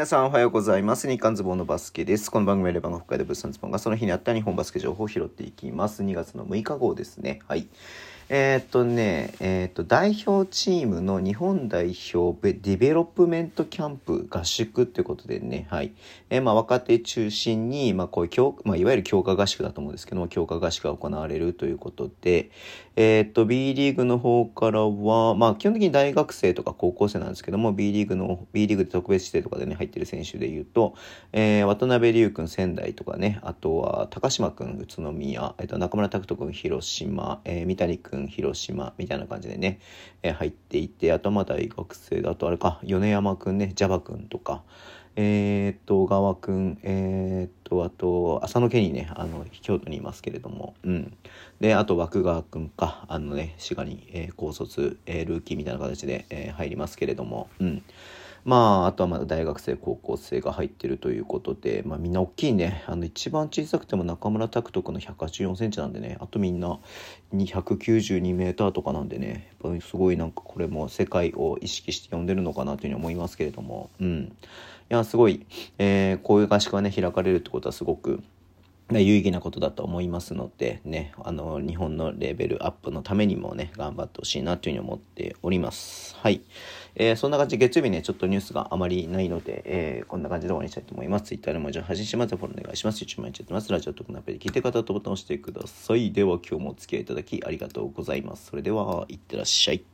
皆さんおはようございます。日刊ズッボンのバスケです。この番組はレバンガ北海道物産ズッボンがその日にあった日本バスケ情報を拾っていきます。2月の6日号ですね。はい。えーっとね、えーっと、代表チームの日本代表ディベロップメントキャンプ合宿っていうことでね、はい。えーまあ、若手中心に、まあ、こういう強、まあ、いわゆる強化合宿だと思うんですけども、強化合宿が行われるということで、えっと、B リーグの方からは、まあ、基本的に大学生とか高校生なんですけども、B リーグの、B リーグで特別指定とかでね、入ってる選手で言うと、えー渡辺龍君仙台とかね、あとは高島君宇都宮、えっと、中村拓人君広島、えー三谷君広島みたいな感じでね、えー入っていて、あとまあ大学生だとあれか、米山君ね、ジャバ君とか、えーっと、小川君、えーっと、あと、浅野家にね、あの、京都にいますけれども、うん。で、あと、枠川君か、あのね、滋賀に、えー高卒、えールーキーみたいな形で、えー入りますけれども、うん。まあ、あとはまだ大学生、高校生が入ってるということで、まあみんな大きいね。あの、一番小さくても中村拓人君の184センチなんでね、あとみんな292メーターとかなんでね、やっぱすごいなんかこれも世界を意識して呼んでるのかなというふうに思いますけれども、うん。や、すごい、えーこういう合宿がね、開かれるってことはすごく、有意義なことだと思いますのでねあの日本のレベルアップのためにもね頑張ってほしいなというふうに思っております。はい、えーそんな感じで月曜日ねちょっとニュースがあまりないので、えーこんな感じで終わりにしたいと思います。Twitter でも発信します。フォローお願いします。YouTube 毎日やってます。ラジオ特のアプリで聞いてる方はボタンを押してください。では今日もお付き合いいただきありがとうございます。それではいってらっしゃい。